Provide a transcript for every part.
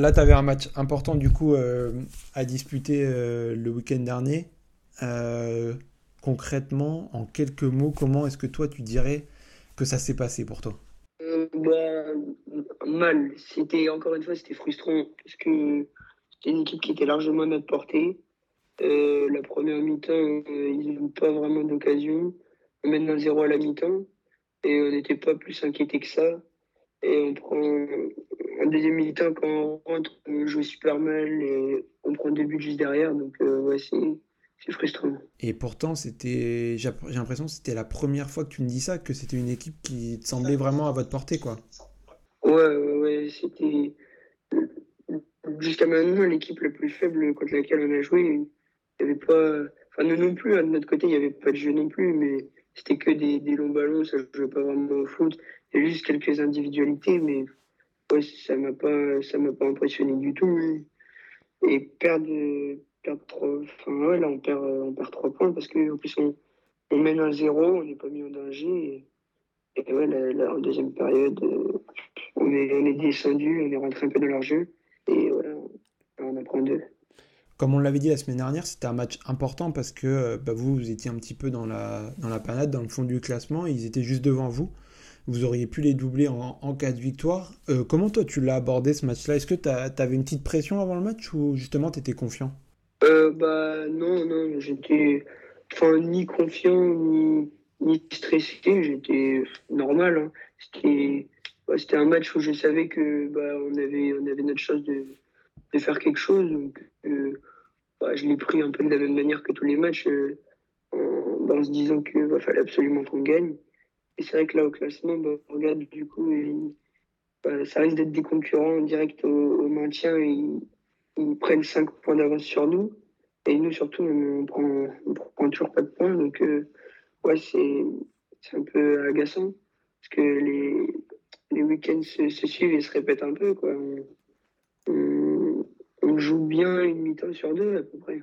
là, tu avais un match important du coup à disputer le week-end dernier. concrètement, en quelques mots, comment est-ce que toi tu dirais que ça s'est passé pour toi? Bah, Mal. C'était encore une fois, c'était frustrant parce que c'était une équipe qui était largement à notre portée. Euh, la première mi-temps, euh, ils n'ont pas vraiment d'occasion. On mène un zéro à la mi-temps et on n'était pas plus inquiété que ça. Et on prend un deuxième mi-temps quand on rentre, on joue super mal et on prend deux buts juste derrière. Donc euh, ouais, c'est frustrant. Et pourtant, c'était, j'ai l'impression que c'était la première fois que tu me dis ça, que c'était une équipe qui te semblait vraiment à votre portée, quoi. Ouais, ouais, ouais c'était jusqu'à maintenant l'équipe la plus faible contre laquelle on a joué il avait pas. Enfin, nous non plus, hein, de notre côté, il n'y avait pas de jeu non plus, mais c'était que des, des, longs ballons, ça ne jouait pas vraiment au foot. Juste quelques individualités, mais ouais, ça m'a pas, m'a pas impressionné du tout. Et perdre, perdre trois. Enfin, ouais, là, on perd, on perd trois points parce qu'en plus, on, on mène un zéro, on n'est pas mis en danger. Et, ouais, là, en deuxième période, on est, on est descendu, on est rentré un peu dans leur jeu. Et voilà, on apprend deux. Comme on l'avait dit la semaine dernière, c'était un match important parce que euh, bah, vous, vous étiez un petit peu dans la, dans la panade, dans le fond du classement. Ils étaient juste devant vous. Vous auriez pu les doubler en, en cas de victoire. Euh, comment toi, tu l'as abordé ce match-là? Est-ce que tu avais une petite pression avant le match ou justement tu étais confiant? Euh, bah, Non, non, j'étais ni confiant ni, stressé. J'étais normal. Hein. C'était bah, c'était un match où je savais que bah, on, avait, on avait notre chance de, faire quelque chose. Donc, bah, je l'ai pris un peu de la même manière que tous les matchs, euh, en, se disant qu'il va falloir absolument qu'on gagne. Et c'est vrai que là, au classement, bah, on regarde du coup, bah, ça risque d'être des concurrents directs au, maintien. Et ils, prennent 5 points d'avance sur nous. Et nous, surtout, on prend, prend toujours pas de points. Donc, euh, ouais, c'est un peu agaçant. Parce que les, les week-ends se, suivent et se répètent un peu. Quoi on joue bien une mi-temps sur deux à peu près.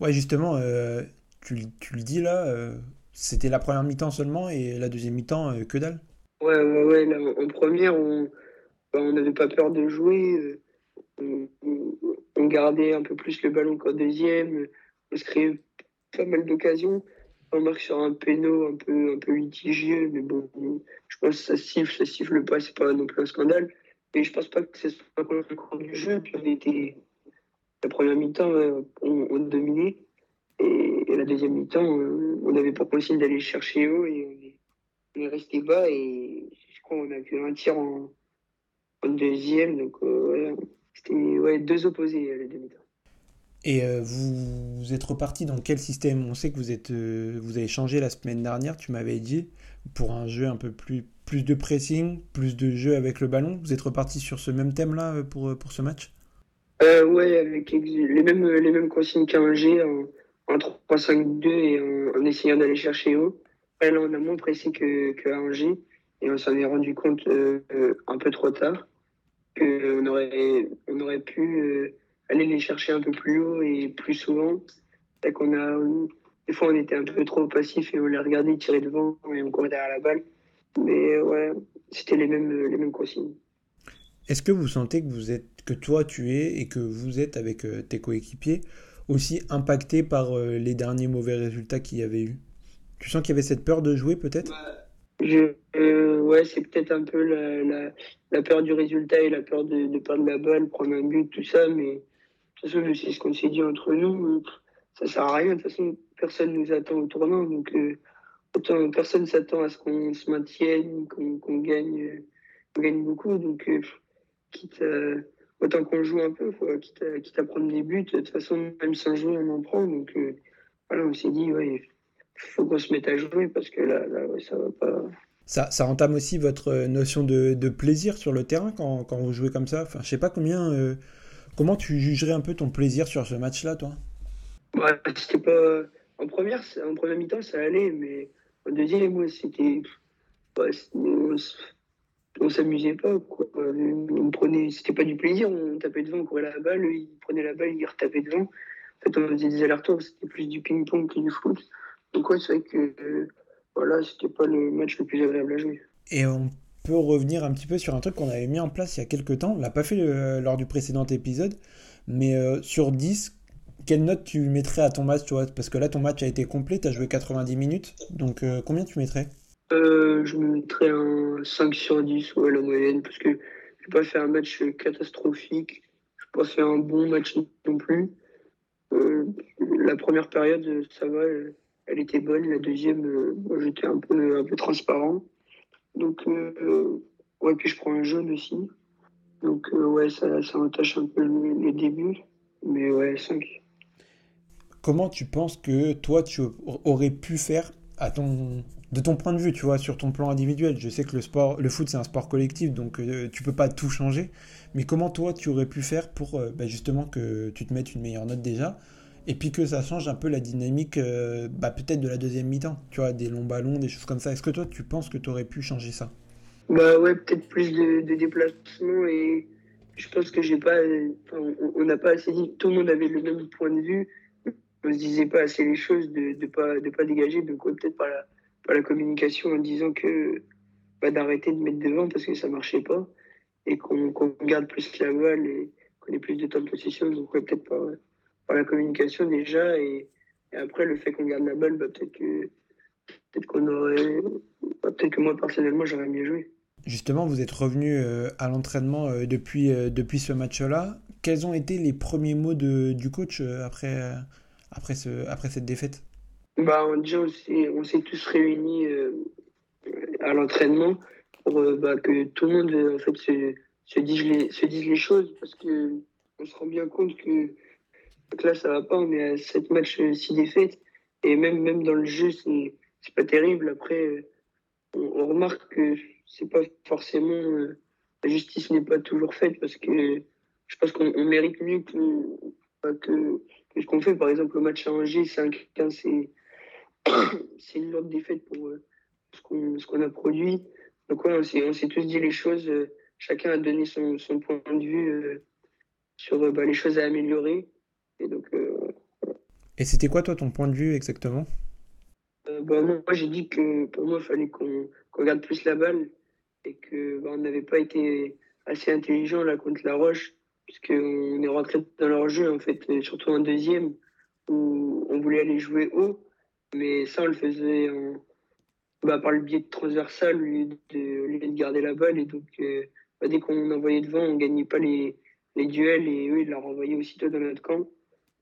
Ouais, justement, euh, tu, le dis là, euh, c'était la première mi-temps seulement et la deuxième mi-temps, euh, que dalle Ouais, ouais, ouais. en première, on bah, n'avait pas peur de jouer. On, gardait un peu plus le ballon qu'en deuxième. On se créait pas mal d'occasions. On marque sur un péno un peu, un litigieux, mais bon, je pense que ça siffle, ça siffle pas, c'est pas non plus un scandale. Et je pense pas que ce soit le cours du jeu. Puis on était, la première mi-temps, euh, on, on, dominait. Et, deuxième mi-temps, on n'avait pas possible d'aller chercher haut et on est, resté bas. Et je crois qu'on a fait un tir en, deuxième. Donc, euh, c'était ouais, deux opposés à la demi-temps. Et euh, vous, vous, êtes reparti dans quel système? On sait que vous, êtes, vous avez changé la semaine dernière, tu m'avais dit, pour un jeu un peu plus plus de pressing, plus de jeu avec le ballon. Vous êtes reparti sur ce même thème-là euh, pour, euh, pour ce match? Euh, Oui, avec les mêmes, les mêmes consignes qu'un G, en, 3-5-2 et en, essayant d'aller chercher haut. là, on a moins pressé que, que G et on s'en est rendu compte un peu trop tard qu'on aurait, on aurait pu aller les chercher un peu plus haut et plus souvent. qu'on a, des fois, on était un peu trop passif et on les regardait tirer devant et on courait derrière la balle. Mais ouais, c'était les mêmes, les mêmes consignes. Est-ce que vous sentez que vous êtes, que toi tu es et que vous êtes avec euh, tes coéquipiers aussi impacté par euh, les derniers mauvais résultats qu'il y avait eu Tu sens qu'il y avait cette peur de jouer peut-être? Euh, Ouais, c'est peut-être un peu la, peur du résultat et la peur de, perdre la balle, prendre un but, tout ça. Mais de toute façon, c'est ce qu'on s'est dit entre nous. Ça sert à rien. De toute façon, personne nous attend au tournant. Donc autant personne s'attend à ce qu'on se maintienne, qu'on gagne, gagne beaucoup. Donc, euh, quitte autant qu'on joue un peu, quitte, à, quitte, à, prendre des buts. De toute façon, même sans jouer, on en prend. Donc, euh, voilà, on s'est dit, ouais, faut qu'on se mette à jouer parce que là, là ça va pas. Ça, ça, entame aussi votre notion de, de plaisir sur le terrain quand, quand, vous jouez comme ça. Enfin, je sais pas combien. Euh, comment tu jugerais un peu ton plaisir sur ce match-là, toi? Ouais, C'était pas. En première, en première mi-temps, ça allait, mais au deuxième, moi, c'était. On, s'amusait pas, quoi. On prenait. C'était pas du plaisir, on tapait devant, on courait la balle, il prenait la balle, il retapait devant. En fait, on faisait des allers-retours, c'était plus du ping-pong que du foot. Donc, ouais, c'est vrai que. voilà, c'était pas le match le plus agréable à jouer. Et on peux revenir un petit peu sur un truc qu'on avait mis en place il y a quelques temps. On l'a pas fait lors du précédent épisode, mais sur 10, quelle note tu mettrais à ton match, Parce que là, ton match a été complet, tu as joué 90 minutes. Donc, euh, combien tu mettrais? Euh, Je me mettrais un 5 sur 10, ouais, la moyenne, parce que je n'ai pas fait un match catastrophique. Je n'ai pas fait un bon match non plus. Euh, la première période, ça va, elle, était bonne. La deuxième, j'étais un peu, un peu transparent. Donc, ouais, puis je prends un jaune aussi. Donc, ouais, ça, ça entache un peu les débuts. Mais ouais, 5 comment tu penses que toi, tu aurais pu faire de ton point de vue, tu vois, sur ton plan individuel Je sais que le sport, le foot, c'est un sport collectif, donc euh, tu peux pas tout changer. Mais comment toi, tu aurais pu faire pour euh, bah, justement que tu te mettes une meilleure note déjà? Et puis que ça change un peu la dynamique, euh, bah, peut-être de la deuxième mi-temps, tu vois, des longs ballons, des choses comme ça. Est-ce que toi, tu penses que tu aurais pu changer ça? Bah ouais, peut-être plus de, de déplacements et je pense que j'ai pas, on n'a pas assez dit, tout le monde avait le même point de vue on se disait pas assez les choses, de ne pas, de pas dégager, donc peut-être par la, par la communication en disant que bah, d'arrêter de mettre devant parce que ça marchait pas et qu'on garde plus la balle et qu'on ait plus de temps de possession. Donc peut-être par, par la communication déjà et, après le fait qu'on garde la balle, bah, peut-être que peut-être qu'on aurait bah, peut-être que moi personnellement j'aurais mieux joué. Justement, vous êtes revenu euh, à l'entraînement euh, depuis, euh, depuis ce match-là. Quels ont été les premiers mots de, du coach après, après, ce, après cette défaite bah, Déjà, on s'est tous réunis euh, à l'entraînement pour euh, bah, que tout le monde en fait, se, se, dise les, se dise les choses parce qu'on se rend bien compte que, là, ça va pas. On est à 7 matchs, 6 euh, défaites. Et même, même dans le jeu, c'est pas terrible. Après, on, remarque que c'est pas forcément. la justice n'est pas toujours faite parce que je pense qu'on mérite mieux que, que ce qu'on fait, par exemple, le match à Angers, 5-15, c'est une lourde défaite pour euh, ce qu'on a produit. Donc, ouais, on s'est tous dit les choses. Euh, chacun a donné son, son point de vue euh, sur bah, les choses à améliorer. Et donc. Et c'était quoi, toi, ton point de vue exactement? Bah, Moi, j'ai dit que pour moi, il fallait qu'on garde plus la balle et qu'on bah, n'avait pas été assez intelligent là contre La Roche puisqu'on est rentré dans leur jeu, en fait, surtout en deuxième, où on voulait aller jouer haut, mais ça, on le faisait bah, par le biais de transversal, au lieu de, garder la balle. Et donc, euh, bah, dès qu'on envoyait devant, on ne gagnait pas les, les, duels, et eux, ils la renvoyaient aussitôt dans notre camp.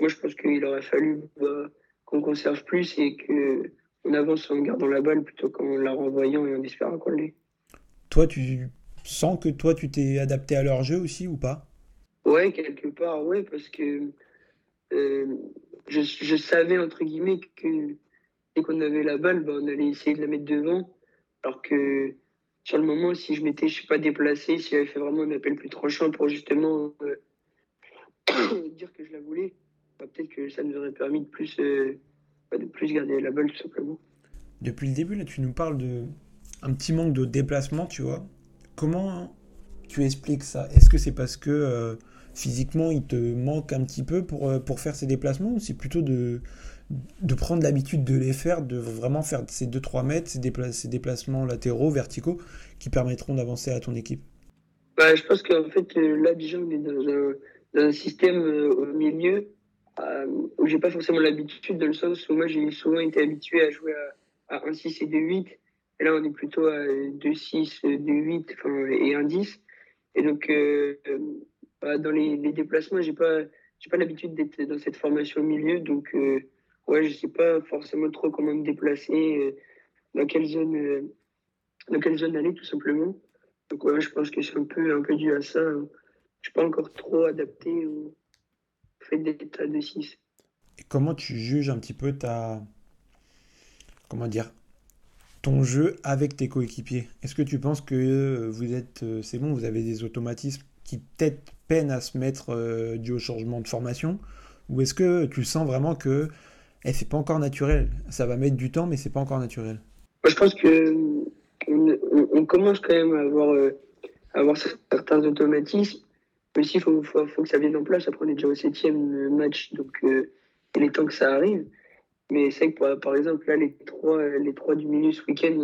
Moi, je pense qu'il aurait fallu bah, qu'on conserve plus et qu'on avance en gardant la balle plutôt qu'en la renvoyant et en espérant qu'on l'ait. Toi, tu sens que toi, tu t'es adapté à leur jeu aussi ou pas? Ouais, quelque part, ouais, parce que euh, je, je, savais, entre guillemets, que dès qu'on avait la balle, bah, on allait essayer de la mettre devant. Alors que sur le moment, si je m'étais, je sais pas, déplacé, si j'avais fait vraiment un appel plus tranchant pour justement euh, dire que je la voulais, bah, peut-être que ça nous aurait permis de plus, euh, bah, de plus garder la balle, tout simplement. Depuis le début, là, tu nous parles de un petit manque de déplacement, tu vois. Comment tu expliques ça? Est-ce que c'est parce que physiquement, il te manque un petit peu pour, euh, pour faire ces déplacements c'est plutôt de, de prendre l'habitude de les faire, de vraiment faire ces 2-3 mètres, ces, ces, déplacements latéraux, verticaux, qui permettront d'avancer à ton équipe? Bah, Je pense qu'en fait, euh, là, déjà, on est dans un, système euh, au milieu où j'ai pas forcément l'habitude, dans le sens où moi, j'ai souvent été habitué à jouer à, à 1-6 et 2-8. Et là, on est plutôt à 2-6, 2-8 et 1-10. Et donc, dans les, déplacements, j'ai pas, j'ai pas l'habitude d'être dans cette formation au milieu, donc euh, ouais, je sais pas forcément trop comment me déplacer, euh, dans quelle zone, euh, dans quelle zone aller tout simplement. Donc ouais, je pense que c'est un peu, un peu dû à ça. Hein. Je suis pas encore trop adapté au fait d'être à 2-6. Et comment tu juges un petit peu ta, comment dire, ton jeu avec tes coéquipiers? Est-ce que tu penses que vous êtes, c'est bon, vous avez des automatismes qui peut-être peinent à se mettre euh, dû au changement de formation Ou est-ce que tu sens vraiment que eh, c'est pas encore naturel? Ça va mettre du temps, mais c'est pas encore naturel Je pense que on, commence quand même à avoir, euh, avoir certains automatismes. Mais il faut, faut, faut, que ça vienne en place. Après, on est déjà au septième match, donc euh, il est temps que ça arrive. Mais c'est que, par, exemple, là, les trois, les trois du milieu ce week-end,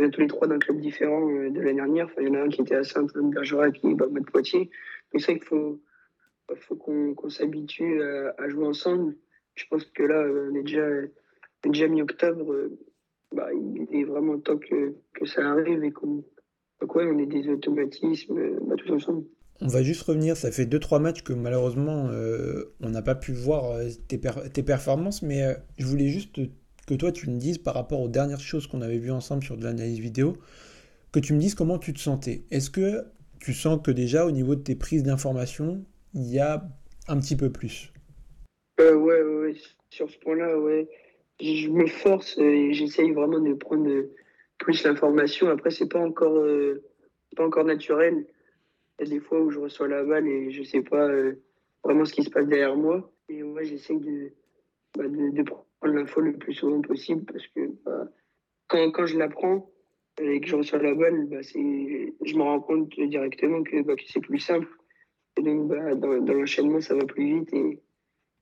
on tous les trois d'un club différent euh, de l'année dernière. Il y en a un qui était à Saint-Paul Bergerac est bah, de Poitiers. Mais c'est vrai qu'il faut, faut qu'on s'habitue à, jouer ensemble. Je pense que là, on est déjà, déjà mi-octobre. Bah, il est vraiment temps que, ça arrive et qu'on ouais, on est des automatismes bah, tous ensemble. On va juste revenir, ça fait 2-3 matchs que malheureusement euh, on n'a pas pu voir euh, tes, performances, mais euh, je voulais juste que toi tu me dises par rapport aux dernières choses qu'on avait vues ensemble sur de l'analyse vidéo, que tu me dises comment tu te sentais. Est-ce que tu sens que déjà au niveau de tes prises d'informations, il y a un petit peu plus? Ouais, ouais, sur ce point-là, ouais. Je me force et j'essaye vraiment de prendre plus l'information. Après, c'est pas encore, pas encore naturel. Il y a des fois où je reçois la balle et je sais pas euh, vraiment ce qui se passe derrière moi. Et moi, j'essaie de, bah, de, prendre l'info le plus souvent possible parce que bah, quand, quand, je la prends et que je reçois la balle, bah, je me rends compte directement que, bah, que c'est plus simple. Et donc, bah, dans, dans l'enchaînement, ça va plus vite et,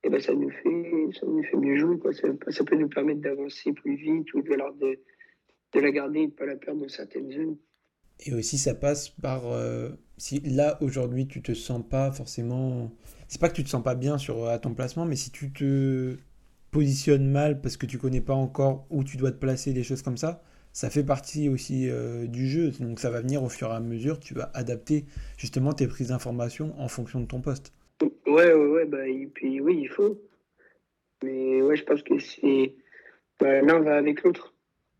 et bah, ça, nous fait, ça nous fait mieux jouer. Quoi. Ça, peut nous permettre d'avancer plus vite ou de, de, de la garder et de ne pas la perdre dans certaines zones. Et aussi, ça passe par. Euh, si là, aujourd'hui, tu te sens pas forcément. C'est pas que tu te sens pas bien sur, à ton placement, mais si tu te positionnes mal parce que tu connais pas encore où tu dois te placer, des choses comme ça, ça fait partie aussi euh, du jeu. Donc ça va venir au fur et à mesure, tu vas adapter justement tes prises d'informations en fonction de ton poste. Ouais, ouais, ouais, bah, et puis oui, il faut. Mais ouais, je pense que c'est. Bah, l'un va avec l'autre.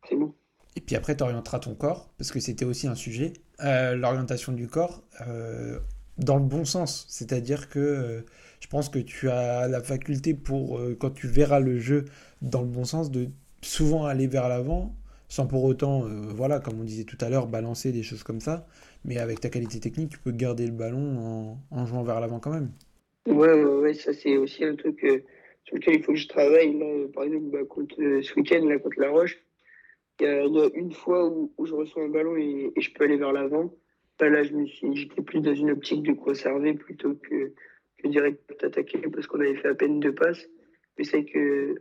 C'est bon. Et puis après, tu orienteras ton corps, parce que c'était aussi un sujet, euh, l'orientation du corps euh, dans le bon sens. C'est-à-dire que euh, je pense que tu as la faculté pour, quand tu verras le jeu dans le bon sens, de souvent aller vers l'avant, sans pour autant, voilà, comme on disait tout à l'heure, balancer des choses comme ça. Mais avec ta qualité technique, tu peux garder le ballon en, jouant vers l'avant quand même. Ouais, ouais, ça c'est aussi un truc sur lequel il faut que je travaille. par exemple, bah, contre, ce week-end, contre La Roche, il y, a, une fois où, je reçois un ballon et, je peux aller vers l'avant. Là, je me suis, j'étais plus dans une optique de conserver plutôt que, que direct attaquer parce qu'on avait fait à peine deux passes. Mais c'est que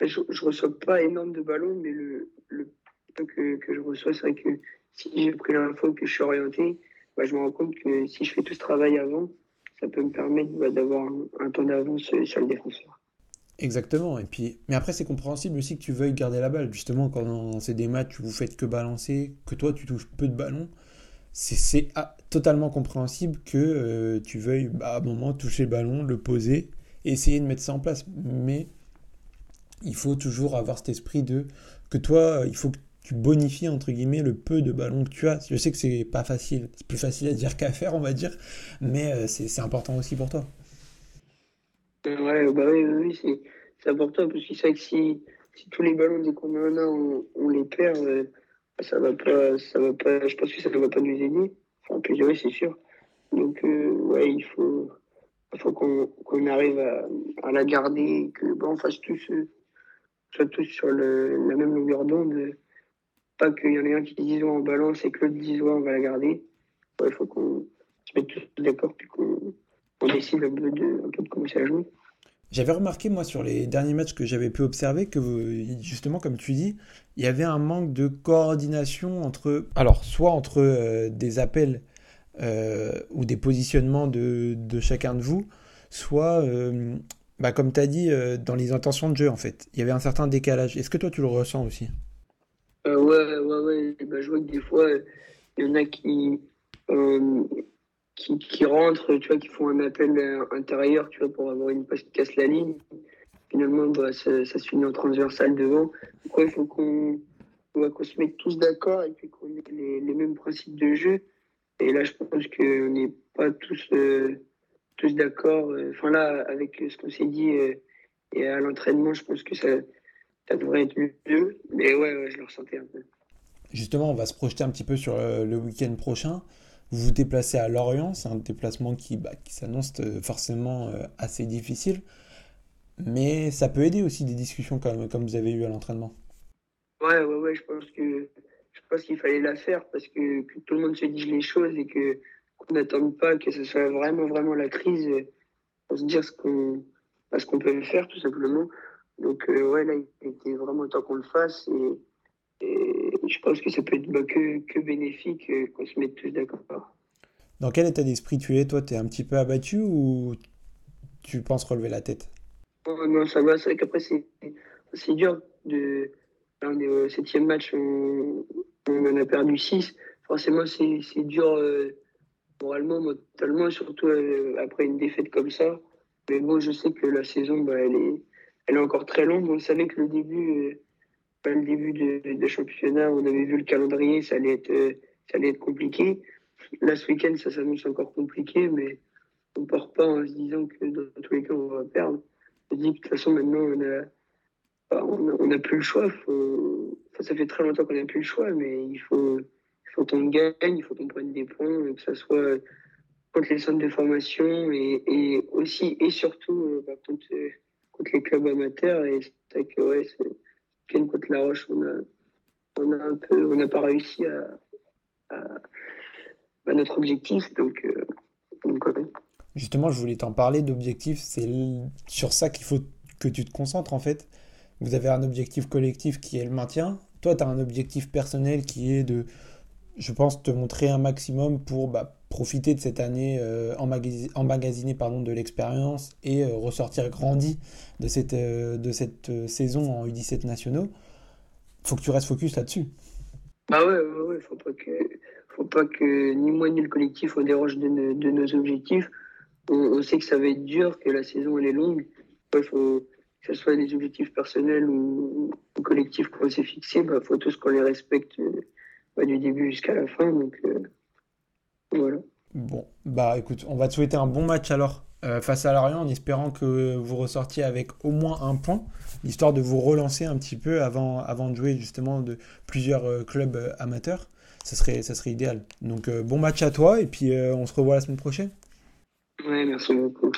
je, je reçois pas énorme de ballons, mais le, le que, que je reçois, c'est vrai que si j'ai pris l'info que je suis orienté, bah, je me rends compte que si je fais tout ce travail avant, ça peut me permettre bah, d'avoir un, un temps d'avance sur le défenseur. Exactement. Et puis, mais après, c'est compréhensible aussi que tu veuilles garder la balle. Justement, quand c'est des matchs où vous faites que balancer, que toi tu touches peu de ballons, c'est ah, totalement compréhensible que euh, tu veuilles bah, à un moment toucher le ballon, le poser, et essayer de mettre ça en place. Mais il faut toujours avoir cet esprit de que toi, il faut que tu bonifies entre guillemets le peu de ballons que tu as. Je sais que c'est pas facile, c'est plus facile à dire qu'à faire, on va dire, mais euh, c'est important aussi pour toi. Ouais, bah oui, c'est important parce que c'est vrai que si, tous les ballons dès qu'on en a, on, on les perd, euh, ça va pas, ça va pas, je pense que ça ne va pas nous aider. Enfin, oui, c'est sûr. Donc, euh, ouais, il faut, faut qu'on arrive à, la garder, que bon, on fasse tous, euh, soit tous sur la même longueur d'onde. Pas qu'il y en ait un qui dise en balance et que l'autre dise on va la garder. Il faut qu'on se mette tous d'accord puis qu'on on décide un peu, de, un peu de jouer. J'avais remarqué, moi, sur les derniers matchs que j'avais pu observer, que justement, comme tu dis, il y avait un manque de coordination entre. Alors, soit entre euh, des appels euh, ou des positionnements de, chacun de vous, soit, euh, bah, comme tu as dit, dans les intentions de jeu, en fait. Il y avait un certain décalage. Est-ce que toi, tu le ressens aussi? Ouais, ouais, ouais. Bah, je vois que des fois, il y en a qui qui, qui, rentrent, tu vois, qui font un appel intérieur, tu vois, pour avoir une passe qui casse la ligne. Finalement, bah, ça, ça, se finit en transversal devant. Donc, il faut qu'on qu se mette tous d'accord et qu'on ait les, mêmes principes de jeu. Et là, je pense qu'on n'est pas tous, euh, tous d'accord. Enfin, là, avec ce qu'on s'est dit euh, et à l'entraînement, je pense que ça, ça devrait être mieux. Mais ouais, ouais, je le ressentais un peu. Justement, on va se projeter un petit peu sur euh, le week-end prochain. Vous vous déplacez à Lorient, c'est un déplacement qui, bah, s'annonce euh, forcément euh, assez difficile, mais ça peut aider aussi des discussions comme, vous avez eu à l'entraînement. Ouais, ouais, ouais, je pense que je pense qu'il fallait la faire parce que, tout le monde se dise les choses et qu'on n'attende pas que ce soit vraiment vraiment la crise pour se dire ce qu'on ce qu'on peut faire tout simplement. Donc euh, ouais là il était vraiment temps qu'on le fasse Et je pense que ça peut être bah, que, que, bénéfique euh, qu'on se mette tous d'accord. Dans quel état d'esprit tu es Toi, tu es un petit peu abattu ou tu penses relever la tête? Oh, Non, ça va. C'est vrai qu'après, c'est dur. De... on est au septième match, on, on en a perdu six. Forcément, c'est dur euh, moralement, mentalement, surtout euh, après une défaite comme ça. Mais bon, je sais que la saison, bah, elle, est, elle est encore très longue. On savait que le début le début de, championnat, on avait vu le calendrier, ça allait être, euh, ça allait être compliqué. Là, ce week-end, ça s'annonce encore compliqué, mais on ne part pas en se disant que dans tous les cas, on va perdre. On se dit que de toute façon, maintenant, on a, bah, on n'a plus le choix. ça fait très longtemps qu'on n'a plus le choix, mais il faut, il faut qu'on gagne, il faut qu'on prenne des points, que ce soit contre les centres de formation et, et aussi et surtout euh, bah, contre, contre, les clubs amateurs. Et c'est ouais, Ken La Roche, on a, un peu, on n'a pas réussi à, notre objectif. Donc, euh, Justement, je voulais t'en parler d'objectif. C'est sur ça qu'il faut que tu te concentres en fait. Vous avez un objectif collectif qui est le maintien. Toi, tu as un objectif personnel qui est de, je pense, te montrer un maximum pour bah, profiter de cette année euh, pardon, de l'expérience et euh, ressortir grandi de cette, euh, de cette euh, saison en U17 nationaux. faut que tu restes focus là-dessus. Bah ouais. Faut pas que, faut pas que ni moi ni le collectif on déroge de, nos objectifs. On, sait que ça va être dur, que la saison elle est longue. Il que ce soit des objectifs personnels ou, collectifs qu'on s'est fixés, bah, faut tous qu'on les respecte bah, du début jusqu'à la fin. Donc voilà. Bon, bah écoute, on va te souhaiter un bon match alors euh, face à Lorient en espérant que vous ressortiez avec au moins un point, histoire de vous relancer un petit peu avant, avant de jouer justement de plusieurs euh, clubs euh, amateurs. Ça serait, ça serait idéal. Donc bon match à toi et puis on se revoit la semaine prochaine. Ouais, merci beaucoup.